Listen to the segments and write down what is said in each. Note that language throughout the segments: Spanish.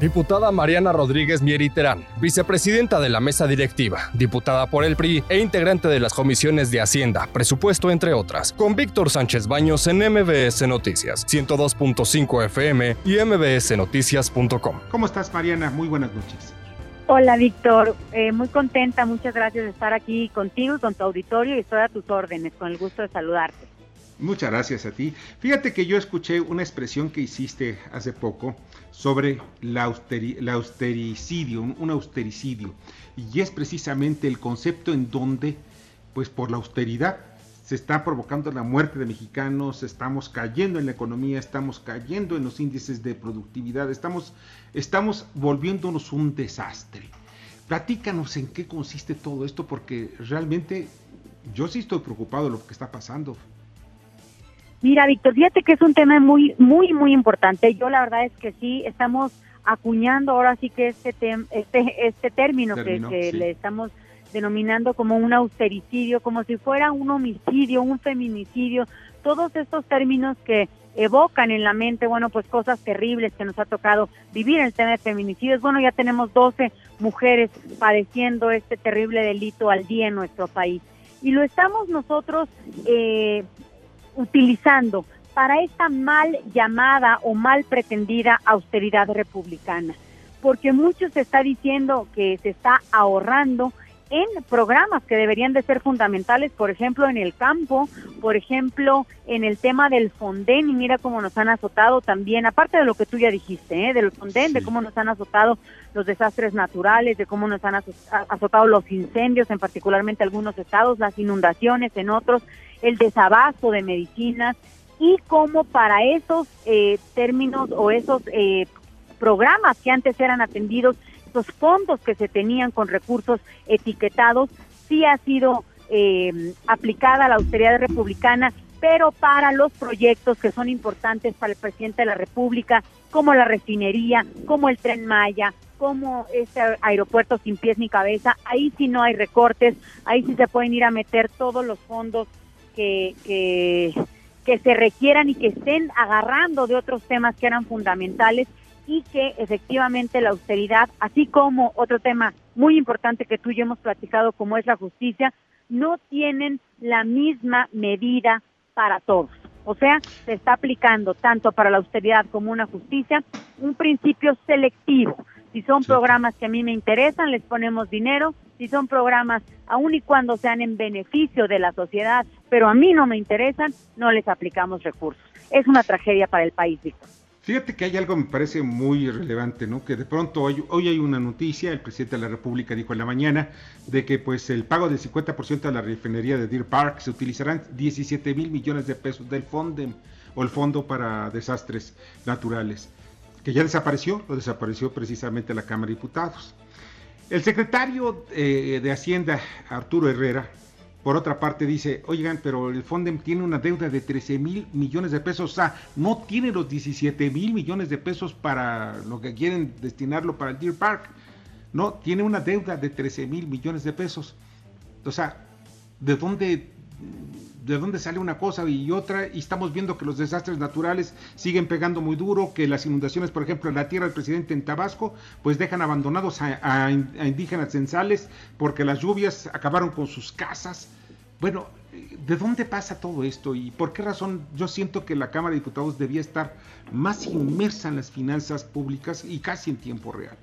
Diputada Mariana Rodríguez Mieriterán, vicepresidenta de la mesa directiva, diputada por el PRI e integrante de las comisiones de Hacienda, Presupuesto, entre otras, con Víctor Sánchez Baños en MBS Noticias, 102.5 FM y mbsnoticias.com. ¿Cómo estás, Mariana? Muy buenas noches. Hola, Víctor. Eh, muy contenta, muchas gracias de estar aquí contigo y con tu auditorio y estoy a tus órdenes, con el gusto de saludarte. Muchas gracias a ti. Fíjate que yo escuché una expresión que hiciste hace poco sobre la, austericidio, un austericidio. Y es precisamente el concepto en donde, pues por la austeridad, se está provocando la muerte de mexicanos, estamos cayendo en la economía, estamos cayendo en los índices de productividad, estamos, estamos volviéndonos un desastre. Platícanos en qué consiste todo esto, porque realmente yo sí estoy preocupado de lo que está pasando. Mira, Víctor, fíjate que es un tema muy, muy, muy importante. Yo la verdad es que sí, estamos acuñando ahora sí que este, este, este término, que, le estamos denominando como un austericidio, como si fuera un homicidio, un feminicidio, todos estos términos que evocan en la mente, bueno, pues cosas terribles que nos ha tocado vivir en el tema de feminicidios. Bueno, ya tenemos 12 mujeres padeciendo este terrible delito al día en nuestro país. Y lo estamos nosotros eh, utilizando para esta mal llamada o mal pretendida austeridad republicana, porque mucho se está diciendo que se está ahorrando en programas que deberían de ser fundamentales, por ejemplo, en el campo, por ejemplo, en el tema del Fonden, y mira cómo nos han azotado también, aparte de lo que tú ya dijiste, ¿eh? del Fonden, de cómo nos han azotado los desastres naturales, de cómo nos han azotado los incendios, en particularmente algunos estados, las inundaciones en otros, el desabasto de medicinas y cómo para esos eh, términos o esos eh, programas que antes eran atendidos, esos fondos que se tenían con recursos etiquetados, sí ha sido eh, aplicada la austeridad republicana, pero para los proyectos que son importantes para el presidente de la República, como la refinería, como el tren Maya, como este aeropuerto sin pies ni cabeza, ahí sí no hay recortes, ahí sí se pueden ir a meter todos los fondos que, que, se requieran y que estén agarrando de otros temas que eran fundamentales y que efectivamente la austeridad, así como otro tema muy importante que tú y yo hemos platicado como es la justicia, no tienen la misma medida para todos. O sea, se está aplicando tanto para la austeridad como una justicia un principio selectivo. Si son programas que a mí me interesan, les ponemos dinero. Si son programas, aun y cuando sean en beneficio de la sociedad, pero a mí no me interesan, no les aplicamos recursos. Es una tragedia para el país, Víctor. Fíjate que hay algo que me parece muy relevante, ¿no? Que de pronto hoy, hoy, hay una noticia, el presidente de la República dijo en la mañana, de que pues el pago del 50% de la refinería de Deer Park se utilizarán 17 mil millones de pesos del FONDEM o el Fondo para Desastres Naturales que ya desapareció, lo desapareció precisamente la Cámara de Diputados. El secretario eh, de Hacienda, Arturo Herrera, por otra parte dice, oigan, pero el Fondem tiene una deuda de 13 mil millones de pesos, o sea, no tiene los 17 mil millones de pesos para lo que quieren destinarlo para el Deer Park, no, tiene una deuda de 13 mil millones de pesos. O sea, ¿de dónde de dónde sale una cosa y otra, y estamos viendo que los desastres naturales siguen pegando muy duro, que las inundaciones, por ejemplo, en la tierra del presidente en Tabasco, pues dejan abandonados a, indígenas censales porque las lluvias acabaron con sus casas. Bueno, ¿de dónde pasa todo esto y por qué razón yo siento que la Cámara de Diputados debía estar más inmersa en las finanzas públicas y casi en tiempo real?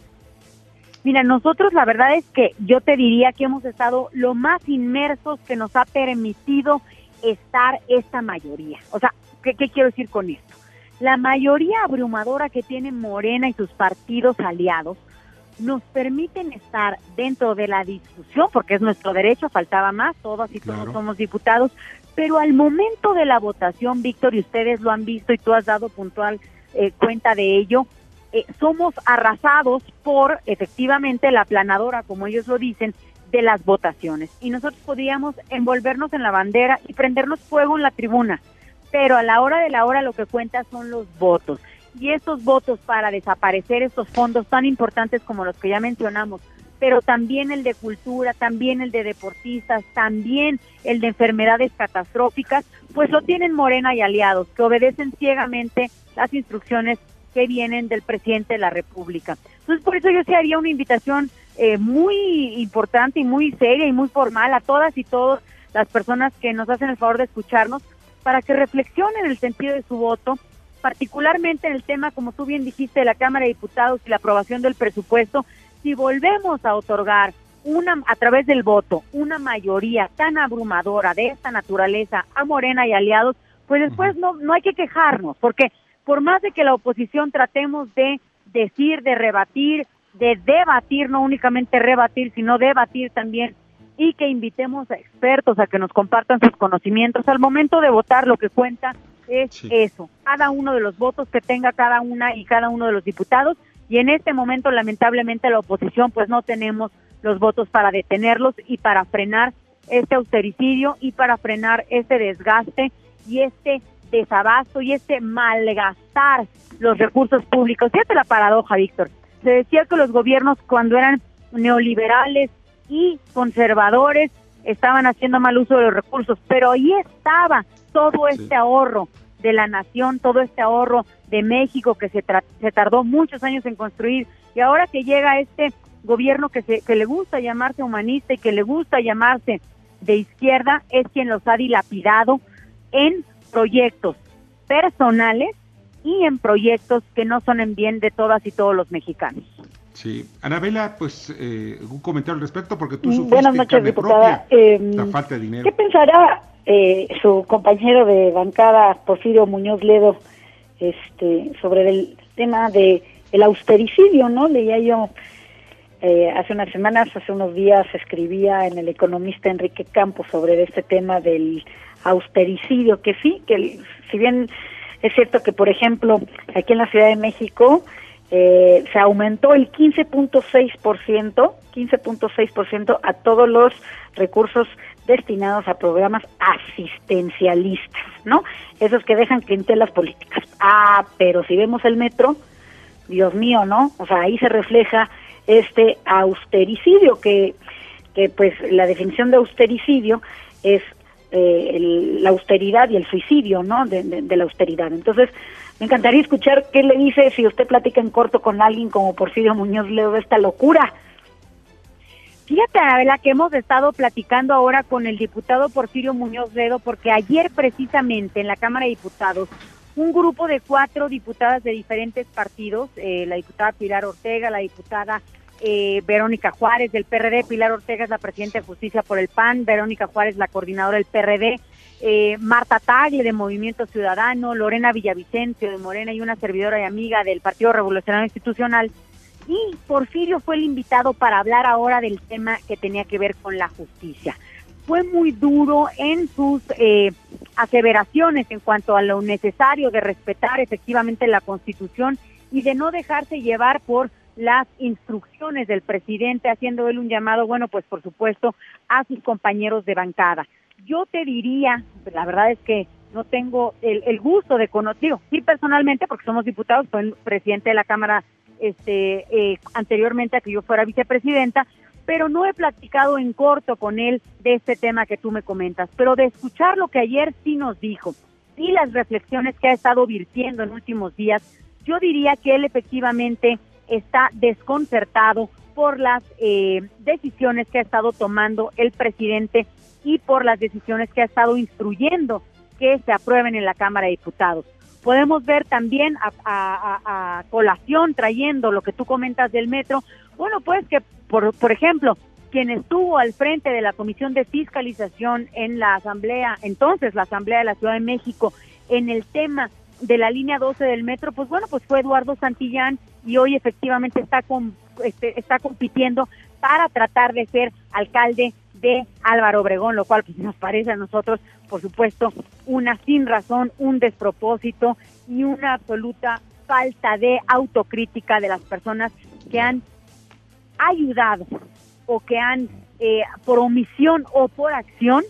Mira, nosotros la verdad es que yo te diría que hemos estado lo más inmersos que nos ha permitido estar esta mayoría. O sea, ¿qué, quiero decir con esto? La mayoría abrumadora que tiene Morena y sus partidos aliados nos permiten estar dentro de la discusión, porque es nuestro derecho, faltaba más, todos y todos somos diputados, pero al momento de la votación, Víctor, y ustedes lo han visto y tú has dado puntual eh, cuenta de ello, eh, somos arrasados por efectivamente la planadora, como ellos lo dicen, de las votaciones. Y nosotros podíamos envolvernos en la bandera y prendernos fuego en la tribuna. Pero a la hora de la hora lo que cuenta son los votos. Y esos votos para desaparecer estos fondos tan importantes como los que ya mencionamos, pero también el de cultura, también el de deportistas, también el de enfermedades catastróficas, pues lo tienen Morena y aliados, que obedecen ciegamente las instrucciones que vienen del presidente de la República. Entonces, por eso yo sí haría una invitación eh, muy importante y muy seria y muy formal a todas y todas las personas que nos hacen el favor de escucharnos para que reflexionen el sentido de su voto, particularmente en el tema, como tú bien dijiste, de la Cámara de Diputados y la aprobación del presupuesto, si volvemos a otorgar una a través del voto una mayoría tan abrumadora de esta naturaleza a Morena y aliados, pues después no no hay que quejarnos, porque por más de que la oposición tratemos de decir, de rebatir, de debatir, no únicamente rebatir, sino debatir también y que invitemos a expertos a que nos compartan sus conocimientos. Al momento de votar lo que cuenta es eso, cada uno de los votos que tenga cada una y cada uno de los diputados y en este momento lamentablemente la oposición pues no tenemos los votos para detenerlos y para frenar este austericidio y para frenar este desgaste y este desabasto y este malgastar los recursos públicos. Fíjate la paradoja, Víctor. Se decía que los gobiernos cuando eran neoliberales y conservadores estaban haciendo mal uso de los recursos, pero ahí estaba todo este ahorro de la nación, todo este ahorro de México que se, se tardó muchos años en construir y ahora que llega este gobierno que, se, que le gusta llamarse humanista y que le gusta llamarse de izquierda es quien los ha dilapidado en proyectos personales y en proyectos que no son en bien de todas y todos los mexicanos. Sí, Anabela, pues eh, un comentario al respecto porque tú sufriste Buenas noches, diputada. Em, la falta de dinero. ¿Qué pensará eh, su compañero de bancada Porfirio Muñoz Ledo este, sobre el tema de el austericidio, ¿no? Leía yo eh, hace unas semanas, hace unos días, escribía en el economista Enrique Campos sobre este tema del austericidio, que sí, que si bien es cierto que, por ejemplo, aquí en la Ciudad de México eh, se aumentó el 15.6%, 15.6% a todos los recursos destinados a programas asistencialistas, ¿no? Esos que dejan clientelas políticas. Ah, pero si vemos el metro, Dios mío, ¿no? O sea, ahí se refleja este austericidio, que, que pues la definición de austericidio es eh, la austeridad y el suicidio, ¿no? De, la austeridad. Entonces, me encantaría escuchar qué le dice si usted platica en corto con alguien como Porfirio Muñoz Leo de esta locura. Fíjate, Anabela, que hemos estado platicando ahora con el diputado Porfirio Muñoz Ledo, porque ayer precisamente en la Cámara de Diputados, un grupo de cuatro diputadas de diferentes partidos, eh, la diputada Pilar Ortega, la diputada eh, Verónica Juárez del PRD, Pilar Ortega es la presidenta de Justicia por el PAN, Verónica Juárez la coordinadora del PRD, eh, Marta Tagle de Movimiento Ciudadano, Lorena Villavicencio de Morena y una servidora y amiga del Partido Revolucionario Institucional. Y Porfirio fue el invitado para hablar ahora del tema que tenía que ver con la justicia. Fue muy duro en sus eh, aseveraciones en cuanto a lo necesario de respetar efectivamente la Constitución y de no dejarse llevar por las instrucciones del presidente, haciendo él un llamado, bueno, pues por supuesto, a sus compañeros de bancada. Yo te diría, la verdad es que no tengo el, gusto de conocer, sí personalmente, porque somos diputados, soy presidente de la Cámara este, eh, anteriormente a que yo fuera vicepresidenta, pero no he platicado en corto con él de este tema que tú me comentas, pero de escuchar lo que ayer sí nos dijo y las reflexiones que ha estado virtiendo en últimos días, yo diría que él efectivamente está desconcertado por las eh, decisiones que ha estado tomando el presidente y por las decisiones que ha estado instruyendo que se aprueben en la Cámara de Diputados. Podemos ver también a, colación trayendo lo que tú comentas del metro. Bueno, pues que, por, por ejemplo, quien estuvo al frente de la Comisión de Fiscalización en la Asamblea, entonces la Asamblea de la Ciudad de México, en el tema de la línea 12 del metro, pues bueno, pues fue Eduardo Santillán y hoy efectivamente está con, este, está compitiendo para tratar de ser alcalde de Álvaro Obregón, lo cual pues, nos parece a nosotros, por supuesto, una sin razón, un despropósito y una absoluta falta de autocrítica de las personas que han ayudado o que han, eh, por omisión o por acción,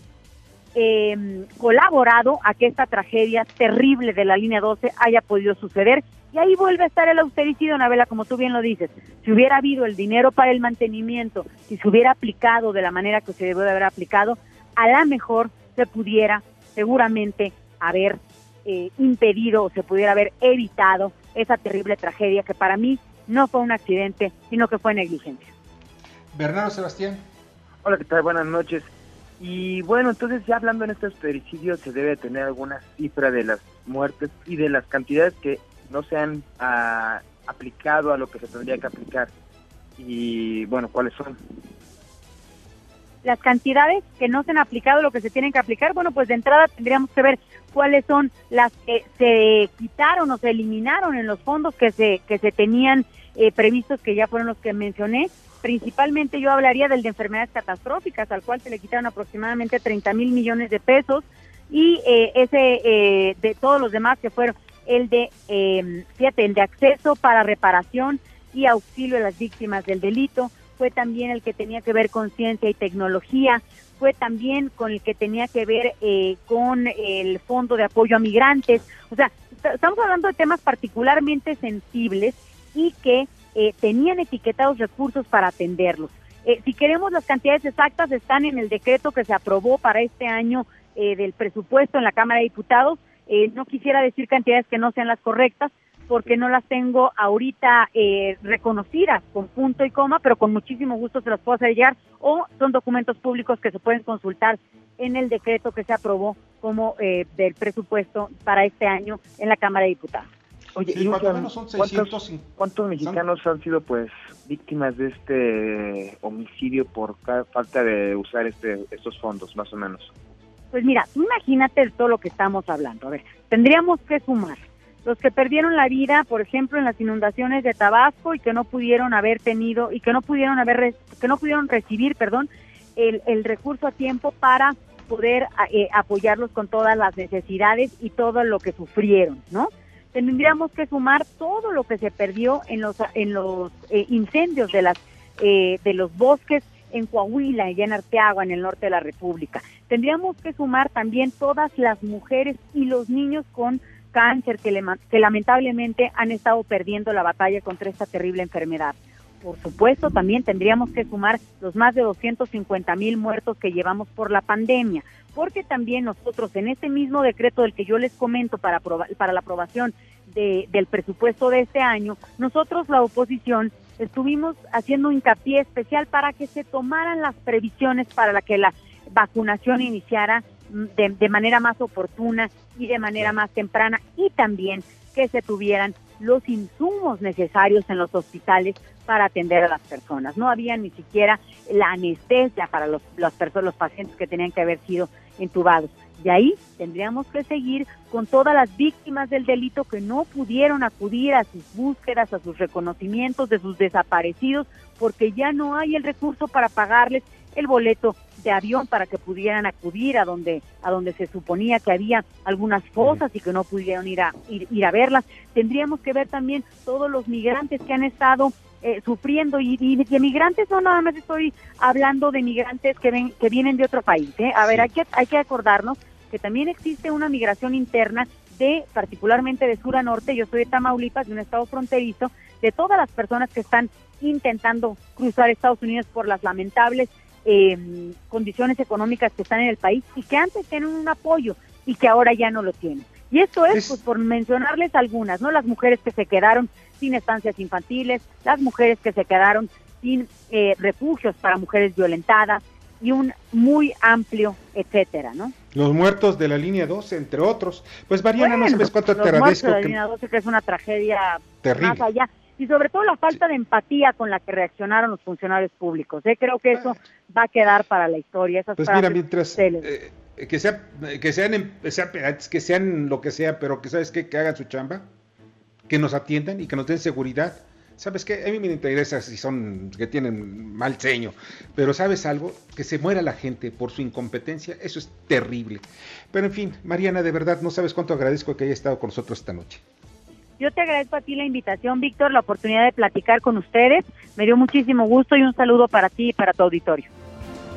eh, colaborado a que esta tragedia terrible de la línea 12 haya podido suceder. Y ahí vuelve a estar el austericidio, Navela, como tú bien lo dices. Si hubiera habido el dinero para el mantenimiento, si se hubiera aplicado de la manera que se debió de haber aplicado, a la mejor se pudiera seguramente haber eh, impedido o se pudiera haber evitado esa terrible tragedia que para mí no fue un accidente, sino que fue negligencia. Bernardo Sebastián. Hola, ¿qué tal? Buenas noches. Y bueno, entonces ya hablando en estos pericidios se debe tener alguna cifra de las muertes y de las cantidades que no se han ah, aplicado a lo que se tendría que aplicar. Y bueno, ¿cuáles son? Las cantidades que no se han aplicado, lo que se tienen que aplicar, bueno, pues de entrada tendríamos que ver cuáles son las que se quitaron o se eliminaron en los fondos que se, que se tenían eh, previstos, que ya fueron los que mencioné. Principalmente yo hablaría del de enfermedades catastróficas, al cual se le quitaron aproximadamente 30 mil millones de pesos, y eh, ese eh, de todos los demás que fueron el de, eh, fíjate, el de acceso para reparación y auxilio a las víctimas del delito, fue también el que tenía que ver con ciencia y tecnología, fue también con el que tenía que ver eh, con el Fondo de Apoyo a Migrantes. O sea, estamos hablando de temas particularmente sensibles y que eh, tenían etiquetados recursos para atenderlos. Eh, si queremos las cantidades exactas, están en el decreto que se aprobó para este año del presupuesto en la Cámara de Diputados eh, no quisiera decir cantidades que no sean las correctas porque no las tengo ahorita eh, reconocidas con punto y coma, pero con muchísimo gusto se las puedo hacer llegar o son documentos públicos que se pueden consultar en el decreto que se aprobó como eh, del presupuesto para este año en la Cámara de Diputados. Oye, ¿cuántos, mexicanos han sido pues víctimas de este homicidio por falta de usar este, estos fondos, más o menos? Pues mira, imagínate todo lo que estamos hablando. A ver, tendríamos que sumar los que perdieron la vida, por ejemplo, en las inundaciones de Tabasco y que no pudieron haber tenido y que no pudieron haber que no pudieron recibir, perdón, el, el recurso a tiempo para poder eh, apoyarlos con todas las necesidades y todo lo que sufrieron, ¿no? Tendríamos que sumar todo lo que se perdió en los en los eh, incendios de las eh, de los bosques en Coahuila y en Arteagua, en el norte de la República. Tendríamos que sumar también todas las mujeres y los niños con cáncer que, que lamentablemente han estado perdiendo la batalla contra esta terrible enfermedad. Por supuesto, también tendríamos que sumar los más de 250 mil muertos que llevamos por la pandemia, porque también nosotros en este mismo decreto del que yo les comento para, para la aprobación del presupuesto de este año, nosotros la oposición estuvimos haciendo hincapié especial para que se tomaran las previsiones para que la vacunación iniciara mm, de, de, manera más oportuna y de manera más temprana y también que se tuvieran los insumos necesarios en los hospitales para atender a las personas. No había ni siquiera la anestesia para los, las personas, los pacientes que tenían que haber sido entubados. De ahí tendríamos que seguir con todas las víctimas del delito que no pudieron acudir a sus búsquedas, a sus reconocimientos de sus desaparecidos, porque ya no hay el recurso para pagarles el boleto de avión para que pudieran acudir a donde a donde se suponía que había algunas fosas y que no pudieron ir a ir, a verlas. Tendríamos que ver también todos los migrantes que han estado eh, sufriendo y, de migrantes no nada más estoy hablando de migrantes que ven que vienen de otro país. ¿eh? A ver, hay que hay que acordarnos que también existe una migración interna de particularmente de sur a norte. Yo soy de Tamaulipas, de un estado fronterizo, de todas las personas que están intentando cruzar Estados Unidos por las lamentables eh, condiciones económicas que están en el país y que antes tenían un apoyo y que ahora ya no lo tienen. Y esto es, pues, por mencionarles algunas, ¿no? Las mujeres que se quedaron sin estancias infantiles, las mujeres que se quedaron sin eh, refugios para mujeres violentadas y un muy amplio etcétera, ¿no? Los muertos de la línea 12, entre otros. Pues Mariana, no sabes cuánto te agradezco. De la línea 12, que es una tragedia terrible. más allá y sobre todo la falta de empatía con la que reaccionaron los funcionarios públicos. ¿eh? Creo que eso va a quedar para la historia. Esas pues mira, mientras eh, que, sea, que, sean, em, que sean lo que sea, pero que sabes qué? que hagan su chamba, que nos atiendan y que nos den seguridad. ¿Sabes qué? A mí me interesa si son que tienen mal ceño, pero ¿sabes algo? Que se muera la gente por su incompetencia, eso es terrible. Pero en fin, Mariana, de verdad, no sabes cuánto agradezco que haya estado con nosotros esta noche. Yo te agradezco a ti la invitación, Víctor, la oportunidad de platicar con ustedes. Me dio muchísimo gusto y un saludo para ti y para tu auditorio.